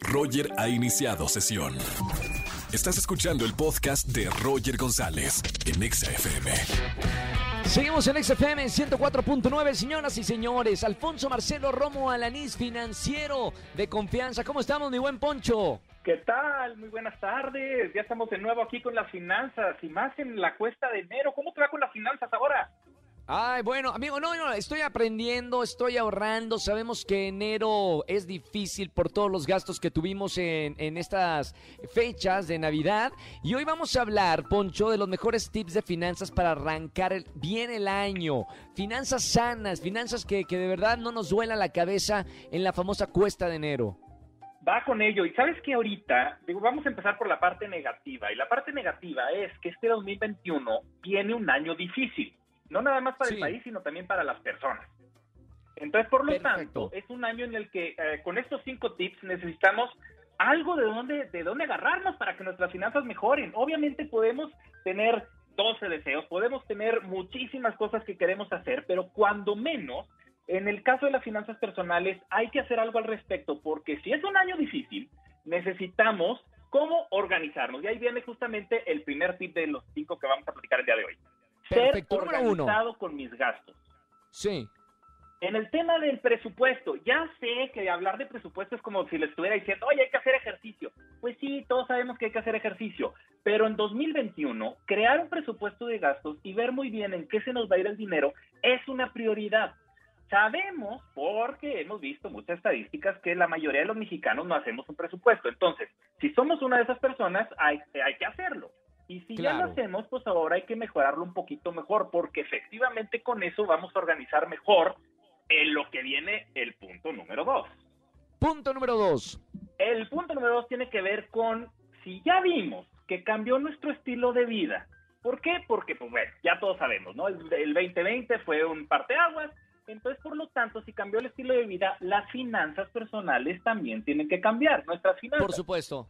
Roger ha iniciado sesión. Estás escuchando el podcast de Roger González en Exa FM. Seguimos en XFM 104.9, señoras y señores. Alfonso Marcelo Romo Alanís, financiero de confianza. ¿Cómo estamos, mi buen Poncho? ¿Qué tal? Muy buenas tardes. Ya estamos de nuevo aquí con las finanzas y más en la cuesta de enero. ¿Cómo te va con las finanzas ahora? Ay, bueno, amigo, no, no, estoy aprendiendo, estoy ahorrando. Sabemos que enero es difícil por todos los gastos que tuvimos en, en estas fechas de Navidad. Y hoy vamos a hablar, Poncho, de los mejores tips de finanzas para arrancar bien el año. Finanzas sanas, finanzas que, que de verdad no nos duela la cabeza en la famosa cuesta de enero. Va con ello. Y sabes que ahorita, digo, vamos a empezar por la parte negativa. Y la parte negativa es que este 2021 viene un año difícil. No nada más para Sí. el país, sino también para las personas. Entonces, por lo Perfecto. tanto, es un año en el que eh, con estos cinco tips necesitamos algo de dónde, de dónde agarrarnos para que nuestras finanzas mejoren. Obviamente podemos tener 12 deseos, podemos tener muchísimas cosas que queremos hacer, pero cuando menos, en el caso de las finanzas personales, hay que hacer algo al respecto, porque si es un año difícil, necesitamos cómo organizarnos. Y ahí viene justamente el primer tip de los cinco que vamos a platicar el día de hoy. Perfecto, Ser organizado con mis gastos. Sí. En el tema del presupuesto, ya sé que hablar de presupuesto es como si le estuviera diciendo, oye, hay que hacer ejercicio. Pues sí, todos sabemos que hay que hacer ejercicio, pero en 2021, crear un presupuesto de gastos y ver muy bien en qué se nos va a ir el dinero es una prioridad. Sabemos, porque hemos visto muchas estadísticas, que la mayoría de los mexicanos no hacemos un presupuesto. Entonces, si somos una de esas personas, hay, hay que hacerlo. Y si ya lo hacemos, pues ahora hay que mejorarlo un poquito mejor, porque efectivamente con eso vamos a organizar mejor en lo que viene el punto número dos. Punto número dos. El punto número dos tiene que ver con si ya vimos que cambió nuestro estilo de vida. ¿Por qué? Porque, pues bueno, ya todos sabemos, ¿no? El, el 2020 fue un parteaguas. Entonces, por lo tanto, si cambió el estilo de vida, las finanzas personales también tienen que cambiar. Nuestras finanzas. Por supuesto.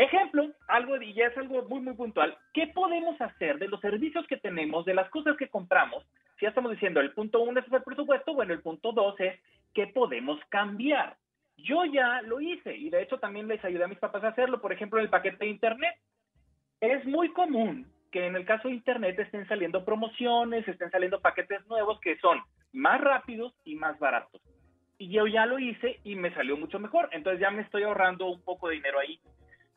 Ejemplo, algo y ya es algo muy muy puntual. ¿Qué podemos hacer de los servicios que tenemos, de las cosas que compramos? Si ya estamos diciendo el punto uno es el presupuesto, bueno, el punto dos es qué podemos cambiar. Yo ya lo hice y de hecho también les ayudé a mis papás a hacerlo. Por ejemplo, en el paquete de internet. Es muy común que en el caso de internet estén saliendo promociones, estén saliendo paquetes nuevos que son más rápidos y más baratos. Y yo ya lo hice y me salió mucho mejor. Entonces ya me estoy ahorrando un poco de dinero ahí.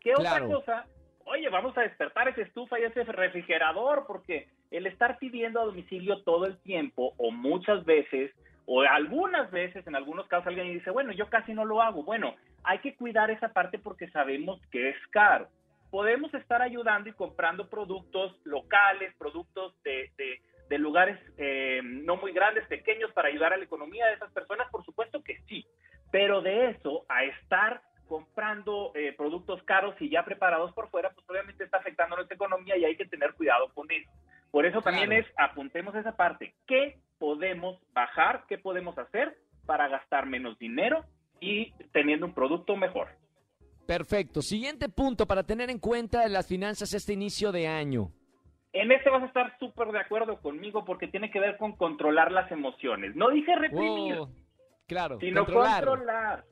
¿Qué Claro. otra cosa? Oye, vamos a despertar esa estufa y ese refrigerador porque el estar pidiendo a domicilio todo el tiempo o muchas veces o algunas veces, en algunos casos alguien dice, bueno, yo casi no lo hago. Bueno, hay que cuidar esa parte porque sabemos que es caro. Podemos estar ayudando y comprando productos locales, productos de, de- de lugares eh, no muy grandes, pequeños, para ayudar a la economía de esas personas, por supuesto que sí. Pero de eso a estar comprando eh, productos caros y ya preparados por fuera, pues obviamente está afectando nuestra economía y hay que tener cuidado con eso. Por eso también Claro. es, apuntemos esa parte, ¿qué podemos bajar, qué podemos hacer para gastar menos dinero y teniendo un producto mejor? Perfecto. Siguiente punto para tener en cuenta las finanzas este inicio de año. En este vas a estar súper de acuerdo conmigo porque tiene que ver con controlar las emociones. No dije reprimir, Oh, claro, sino controlar. controlar.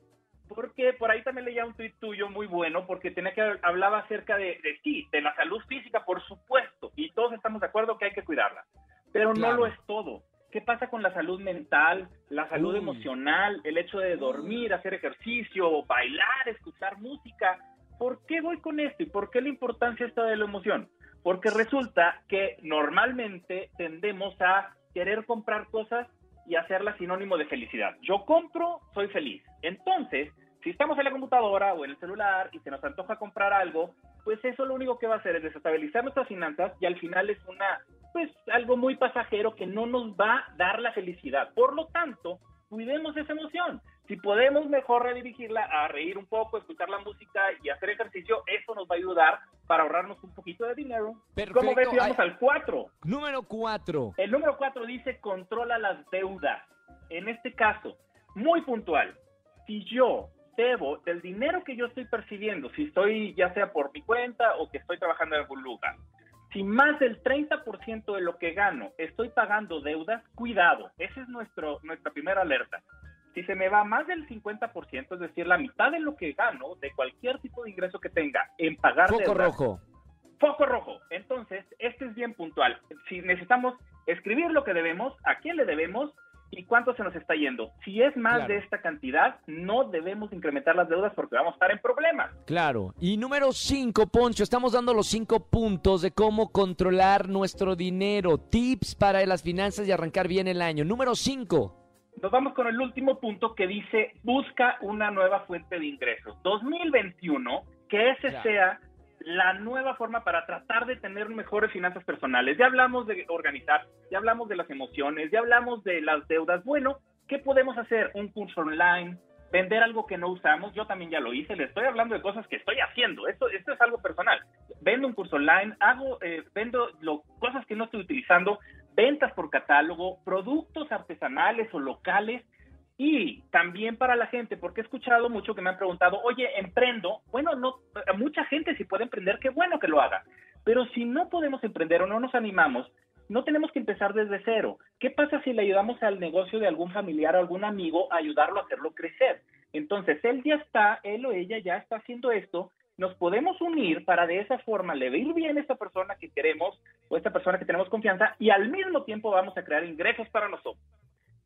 Porque por ahí también leía un tuit tuyo muy bueno, porque tenía que hablaba acerca de, de sí, de la salud física, por supuesto, y todos estamos de acuerdo que hay que cuidarla. Pero Claro. no lo es todo. ¿Qué pasa con la salud mental, la salud Uy. emocional, el hecho de dormir, hacer ejercicio, bailar, escuchar música? ¿Por qué voy con esto y por qué la importancia está de la emoción? Porque resulta que normalmente tendemos a querer comprar cosas y hacerlas sinónimo de felicidad. Yo compro, soy feliz. Entonces, si estamos en la computadora o en el celular y se nos antoja comprar algo, pues eso lo único que va a hacer es desestabilizar nuestras finanzas y al final es una, pues algo muy pasajero que no nos va a dar la felicidad. Por lo tanto, cuidemos esa emoción. Si podemos mejor redirigirla a reír un poco, escuchar la música y hacer ejercicio, eso nos va a ayudar para ahorrarnos un poquito de dinero. Perfecto. ¿Cómo ves? si Vamos Ay- al 4. Número cuatro. El número 4 dice controla las deudas. En este caso, muy puntual, si yo debo del dinero que yo estoy percibiendo, si estoy ya sea por mi cuenta o que estoy trabajando en algún lugar, si más del 30% de lo que gano estoy pagando deudas, cuidado, esa es nuestro, nuestra primera alerta. si se me va más del 50%, es decir, la mitad de lo que gano, de cualquier tipo de ingreso que tenga, en pagar Foco deudas, rojo. Foco rojo. Entonces, este es bien puntual. Si necesitamos escribir lo que debemos, a quién le debemos y cuánto se nos está yendo. Si es más Claro. de esta cantidad, no debemos incrementar las deudas porque vamos a estar en problemas. Claro. Y número 5, Poncho, estamos dando los cinco puntos de cómo controlar nuestro dinero. Tips para las finanzas y arrancar bien el año. Número 5. Nos vamos con el último punto que dice busca una nueva fuente de ingresos. 2021, que ese Claro. sea la nueva forma para tratar de tener mejores finanzas personales. Ya hablamos de organizar, ya hablamos de las emociones, ya hablamos de las deudas. Bueno, ¿qué podemos hacer? Un curso online, vender algo que no usamos. Yo también ya lo hice, le estoy hablando de cosas que estoy haciendo. Esto, esto es algo personal. Vendo un curso online, hago, eh, vendo lo- cosas que no estoy utilizando, ventas por catálogo, productos artesanales o locales y también para la gente, porque he escuchado mucho que me han preguntado, oye, emprendo. Bueno, no, mucha gente si puede emprender, qué bueno que lo haga. Pero si no podemos emprender o no nos animamos, no tenemos que empezar desde cero. ¿Qué pasa si le ayudamos al negocio de algún familiar o algún amigo a ayudarlo a hacerlo crecer? Entonces, él ya está, él o ella ya está haciendo esto, nos podemos unir para de esa forma le ir bien a esta persona que queremos o esta persona que tenemos confianza y al mismo tiempo vamos a crear ingresos para nosotros.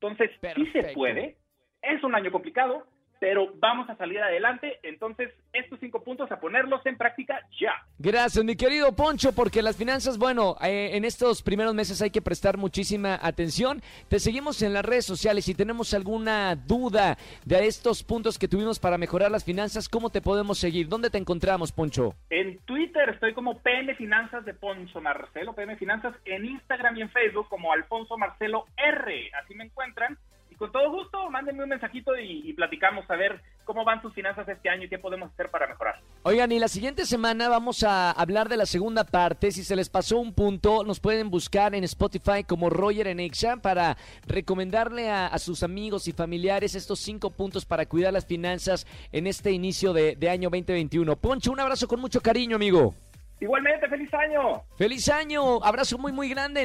Entonces, sí se Perfecto. puede, es un año complicado, pero vamos a salir adelante. Entonces, estos cinco puntos a ponerlos en práctica ya. Gracias, mi querido Poncho, porque las finanzas, bueno, eh, en estos primeros meses hay que prestar muchísima atención. Te seguimos en las redes sociales. Si tenemos alguna duda de estos puntos que tuvimos para mejorar las finanzas, ¿cómo te podemos seguir? ¿Dónde te encontramos, Poncho? En Twitter estoy como PM Finanzas de Poncho Marcelo, PM Finanzas, en Instagram y en Facebook como Alfonso Marcelo R. Así me encuentran. Y con todo gusto, mándenme un mensajito y, y platicamos a ver cómo van sus finanzas este año y qué podemos hacer para mejorar. Oigan, y la siguiente semana vamos a hablar de la segunda parte. Si se les pasó un punto, nos pueden buscar en Spotify como Roger en Exa para recomendarle a, a sus amigos y familiares estos cinco puntos para cuidar las finanzas en este inicio de, de año 2021. Poncho, un abrazo con mucho cariño, amigo. Igualmente, feliz año. ¡Feliz año! Abrazo muy, muy grande.